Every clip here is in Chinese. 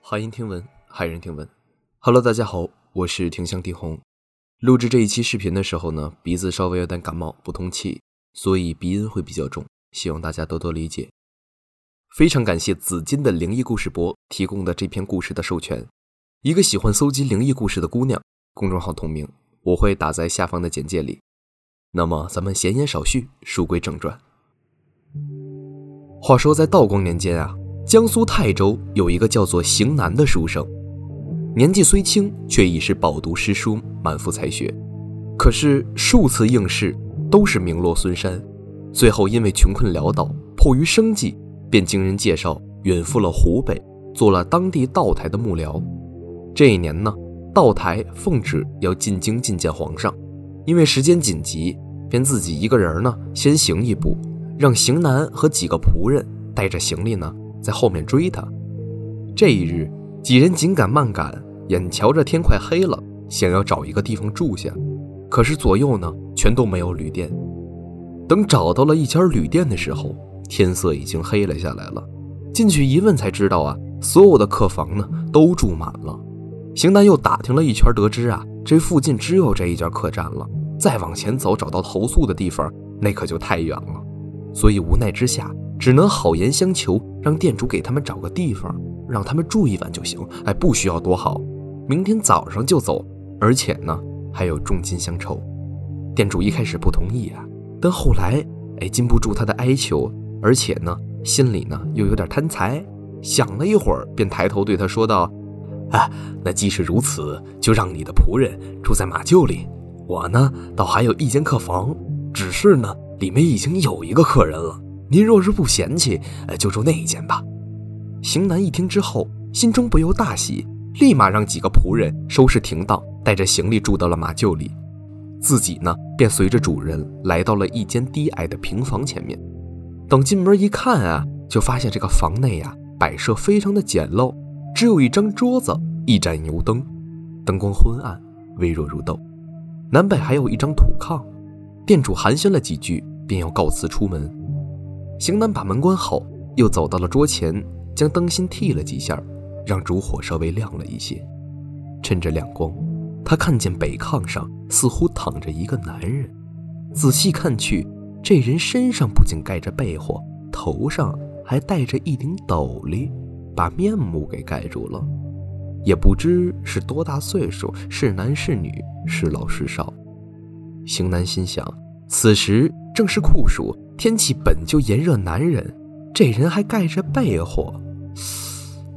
欢迎听闻，骇人听闻。Hello，大家好，我是庭香地红。录制这一期视频的时候呢，鼻子稍微有点感冒，不通气，所以鼻音会比较重，希望大家多多理解。非常感谢紫金的灵异故事博提供的这篇故事的授权。一个喜欢搜集灵异故事的姑娘，公众号同名，我会打在下方的简介里。那么咱们闲言少叙，书归正传。话说在道光年间啊。江苏泰州有一个叫做邢南的书生，年纪虽轻，却已是饱读诗书，满腹才学。可是数次应试都是名落孙山，最后因为穷困潦倒，迫于生计，便经人介绍远赴了湖北，做了当地道台的幕僚。这一年呢，道台奉旨要进京觐见皇上，因为时间紧急，便自己一个人呢先行一步，让行南和几个仆人带着行李呢。在后面追他。这一日，几人紧赶慢赶，眼瞧着天快黑了，想要找一个地方住下。可是左右呢，全都没有旅店。等找到了一家旅店的时候，天色已经黑了下来了。进去一问才知道啊，所有的客房呢都住满了。邢南又打听了一圈，得知啊，这附近只有这一家客栈了。再往前走，找到投宿的地方，那可就太远了。所以无奈之下。只能好言相求，让店主给他们找个地方，让他们住一晚就行。哎，不需要多好，明天早上就走，而且呢还有重金相酬。店主一开始不同意啊，但后来哎禁不住他的哀求，而且呢心里呢又有点贪财，想了一会儿，便抬头对他说道：“啊，那既是如此，就让你的仆人住在马厩里，我呢倒还有一间客房，只是呢里面已经有一个客人了。”您若是不嫌弃，呃，就住那一间吧。邢南一听之后，心中不由大喜，立马让几个仆人收拾停当，带着行李住到了马厩里。自己呢，便随着主人来到了一间低矮的平房前面。等进门一看啊，就发现这个房内呀，摆设非常的简陋，只有一张桌子，一盏油灯，灯光昏暗，微弱如豆。南北还有一张土炕。店主寒暄了几句，便要告辞出门。邢南把门关好，又走到了桌前，将灯芯剃了几下，让烛火稍微亮了一些。趁着亮光，他看见北炕上似乎躺着一个男人。仔细看去，这人身上不仅盖着被窝，头上还戴着一顶斗笠，把面目给盖住了。也不知是多大岁数，是男是女，是老是少。邢南心想，此时正是酷暑。天气本就炎热难忍，这人还盖着被窝，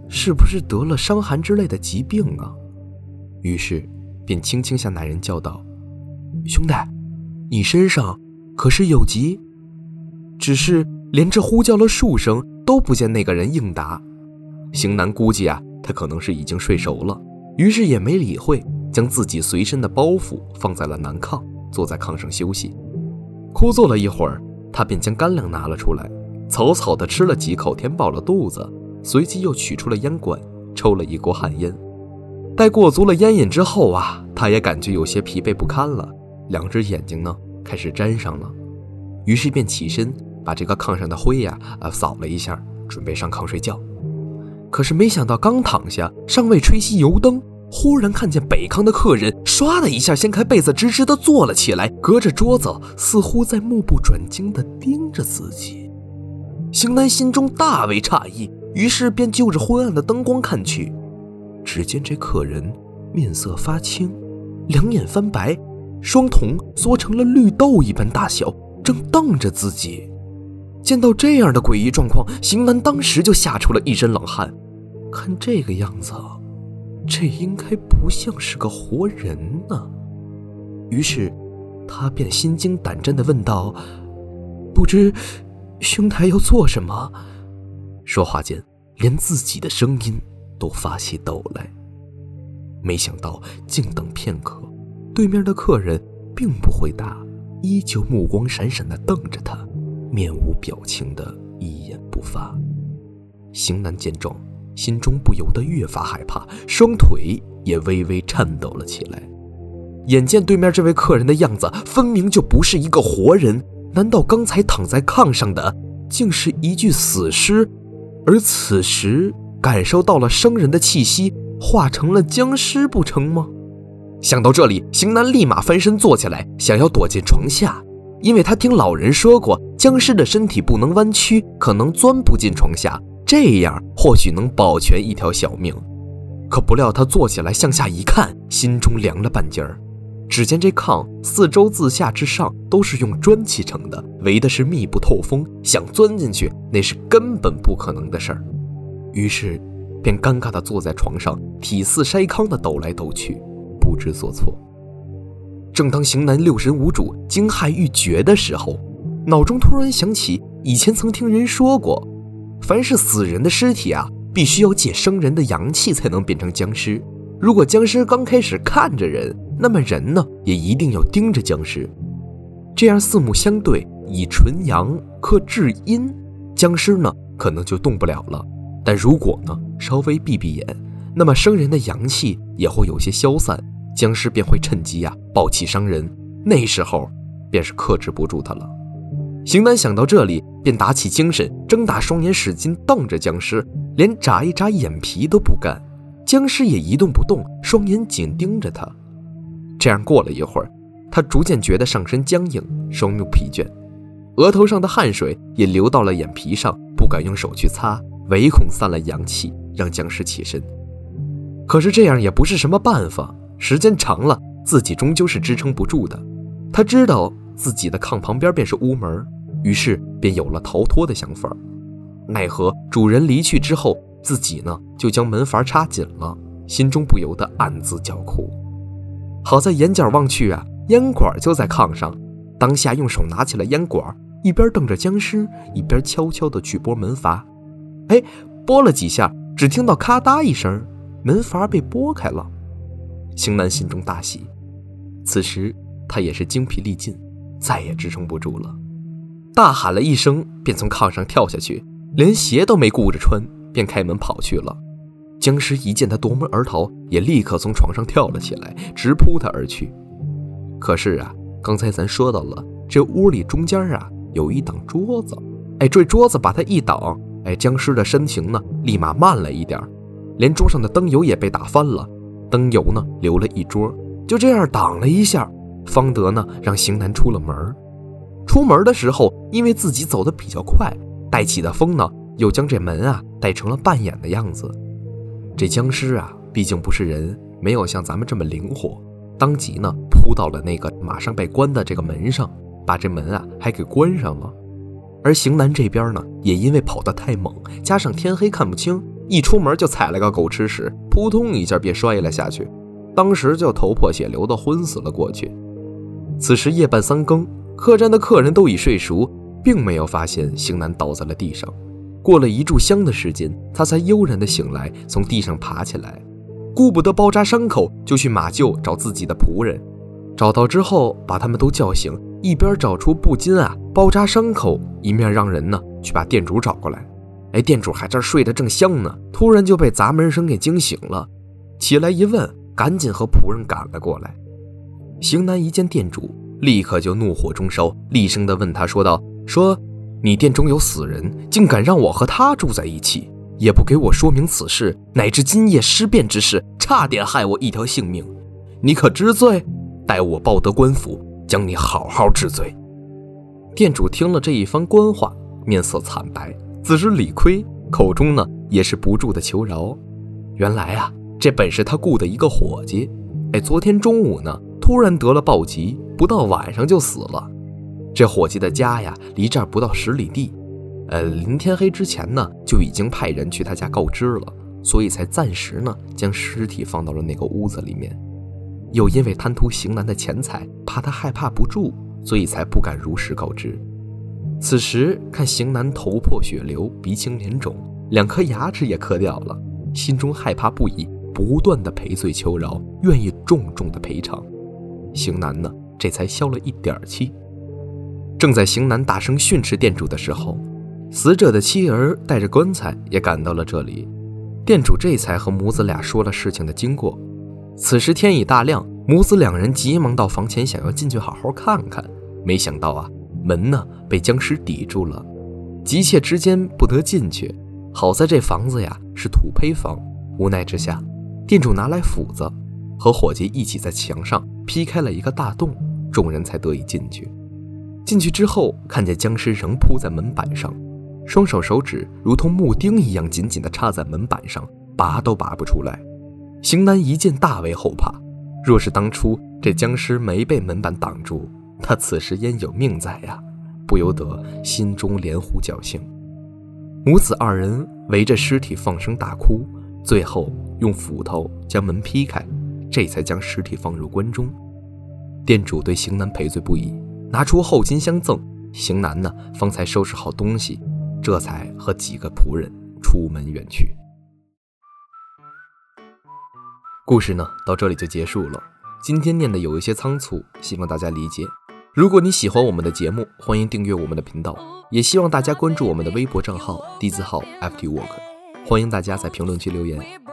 是不是得了伤寒之类的疾病啊？于是便轻轻向那人叫道：“兄弟，你身上可是有疾？”只是连着呼叫了数声都不见那个人应答。邢南估计啊，他可能是已经睡熟了，于是也没理会，将自己随身的包袱放在了南炕，坐在炕上休息。枯坐了一会儿。他便将干粮拿了出来，草草的吃了几口，填饱了肚子，随即又取出了烟管，抽了一锅旱烟。待过足了烟瘾之后啊，他也感觉有些疲惫不堪了，两只眼睛呢开始沾上了，于是便起身把这个炕上的灰呀啊扫了一下，准备上炕睡觉。可是没想到刚躺下，尚未吹熄油灯。忽然看见北康的客人唰的一下掀开被子，直直的坐了起来，隔着桌子似乎在目不转睛的盯着自己。邢南心中大为诧异，于是便就着昏暗的灯光看去，只见这客人面色发青，两眼翻白，双瞳缩成了绿豆一般大小，正瞪着自己。见到这样的诡异状况，邢南当时就吓出了一身冷汗。看这个样子。这应该不像是个活人呢，于是他便心惊胆战地问道：“不知兄台要做什么？”说话间，连自己的声音都发起抖来。没想到，静等片刻，对面的客人并不回答，依旧目光闪闪地瞪着他，面无表情的一言不发。邢南见状，心中不由得越发害怕，双腿也微微颤抖了起来。眼见对面这位客人的样子，分明就不是一个活人，难道刚才躺在炕上的竟是一具死尸？而此时感受到了生人的气息，化成了僵尸不成吗？想到这里，邢男立马翻身坐起来，想要躲进床下，因为他听老人说过，僵尸的身体不能弯曲，可能钻不进床下，这样或许能保全一条小命。可不料他坐起来向下一看，心中凉了半截儿。只见这炕四周自下至上都是用砖砌成的，围的是密不透风，想钻进去那是根本不可能的事儿。于是，便尴尬地坐在床上，体似筛糠的抖来抖去，不知所措。正当型男六神无主、惊骇欲绝的时候，脑中突然想起以前曾听人说过，凡是死人的尸体啊，必须要借生人的阳气才能变成僵尸。如果僵尸刚开始看着人，那么人呢，也一定要盯着僵尸。这样四目相对，以纯阳克至阴，僵尸呢可能就动不了了。但如果呢稍微闭闭眼，那么生人的阳气也会有些消散，僵尸便会趁机呀暴气伤人。那时候便是克制不住他了。邢丹想到这里，便打起精神，睁大双眼，使劲瞪着僵尸，连眨一眨眼皮都不干。僵尸也一动不动，双眼紧盯着他。这样过了一会儿，他逐渐觉得上身僵硬，双目疲倦，额头上的汗水也流到了眼皮上，不敢用手去擦，唯恐散了阳气，让僵尸起身。可是这样也不是什么办法，时间长了，自己终究是支撑不住的。他知道自己的炕旁边便是屋门，于是便有了逃脱的想法。奈何主人离去之后。自己呢，就将门阀插紧了，心中不由得暗自叫苦。好在眼角望去啊，烟管就在炕上，当下用手拿起了烟管，一边瞪着僵尸，一边悄悄地去拨门阀。哎，拨了几下，只听到咔嗒一声，门阀被拨开了。邢南心中大喜，此时他也是精疲力尽，再也支撑不住了，大喊了一声，便从炕上跳下去，连鞋都没顾着穿。便开门跑去了。僵尸一见他夺门而逃，也立刻从床上跳了起来，直扑他而去。可是啊，刚才咱说到了，这屋里中间啊有一挡桌子，哎，这桌子把他一挡，哎，僵尸的身形呢立马慢了一点，连桌上的灯油也被打翻了，灯油呢留了一桌。就这样挡了一下，方德呢让邢南出了门。出门的时候，因为自己走得比较快，带起的风呢。又将这门啊带成了半掩的样子。这僵尸啊，毕竟不是人，没有像咱们这么灵活，当即呢扑到了那个马上被关的这个门上，把这门啊还给关上了。而邢南这边呢，也因为跑得太猛，加上天黑看不清，一出门就踩了个狗吃屎，扑通一下便摔了下去，当时就头破血流的昏死了过去。此时夜半三更，客栈的客人都已睡熟，并没有发现邢南倒在了地上。过了一炷香的时间，他才悠然地醒来，从地上爬起来，顾不得包扎伤口，就去马厩找自己的仆人。找到之后，把他们都叫醒，一边找出布巾啊包扎伤口，一面让人呢去把店主找过来。哎，店主还这睡得正香呢，突然就被砸门声给惊醒了。起来一问，赶紧和仆人赶了过来。邢南一见店主，立刻就怒火中烧，厉声地问他说道：“说。”你店中有死人，竟敢让我和他住在一起，也不给我说明此事，乃至今夜尸变之事，差点害我一条性命，你可知罪？待我报得官府，将你好好治罪。店主听了这一番官话，面色惨白，自知理亏，口中呢也是不住的求饶。原来啊，这本是他雇的一个伙计，哎，昨天中午呢，突然得了暴疾，不到晚上就死了。这伙计的家呀，离这儿不到十里地，呃，临天黑之前呢，就已经派人去他家告知了，所以才暂时呢将尸体放到了那个屋子里面。又因为贪图邢南的钱财，怕他害怕不住，所以才不敢如实告知。此时看邢南头破血流，鼻青脸肿，两颗牙齿也磕掉了，心中害怕不已，不断的赔罪求饶，愿意重重的赔偿。邢南呢，这才消了一点气。正在邢南大声训斥店主的时候，死者的妻儿带着棺材也赶到了这里。店主这才和母子俩说了事情的经过。此时天已大亮，母子两人急忙到房前，想要进去好好看看。没想到啊，门呢被僵尸抵住了，急切之间不得进去。好在这房子呀是土坯房，无奈之下，店主拿来斧子，和伙计一起在墙上劈开了一个大洞，众人才得以进去。进去之后，看见僵尸仍扑在门板上，双手手指如同木钉一样紧紧地插在门板上，拔都拔不出来。邢男一见大为后怕，若是当初这僵尸没被门板挡住，他此时焉有命在呀？不由得心中连呼侥幸。母子二人围着尸体放声大哭，最后用斧头将门劈开，这才将尸体放入棺中。店主对邢南赔罪不已，拿出后金相赠。邢南呢，方才收拾好东西，这才和几个仆人出门远去。故事呢，到这里就结束了。今天念的有一些仓促，希望大家理解。如果你喜欢我们的节目，欢迎订阅我们的频道，也希望大家关注我们的微博账号“地字号 FT Work”。欢迎大家在评论区留言。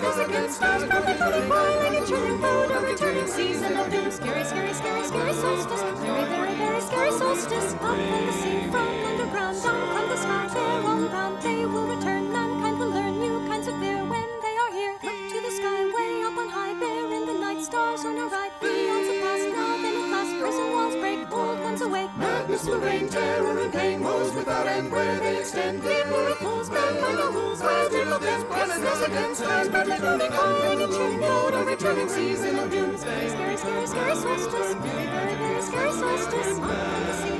Those against stars, broken hearted, boiling and chilling food. A returning season of doom. Scary, scary, scary, scary solstice. Very, very, very scary solstice. Up from the sea, from underground, down from the sky. They're all around, they will return. curse will reign, terror and pain, woes without end, where they extend. The miracles, men and the rules, where till of them, presence against times, badly turning on and turning out, a returning season of doomsday. Scarce, scarce, scarce, scarce, scarce, scarce, scarce, scarce, scarce, scarce, scarce,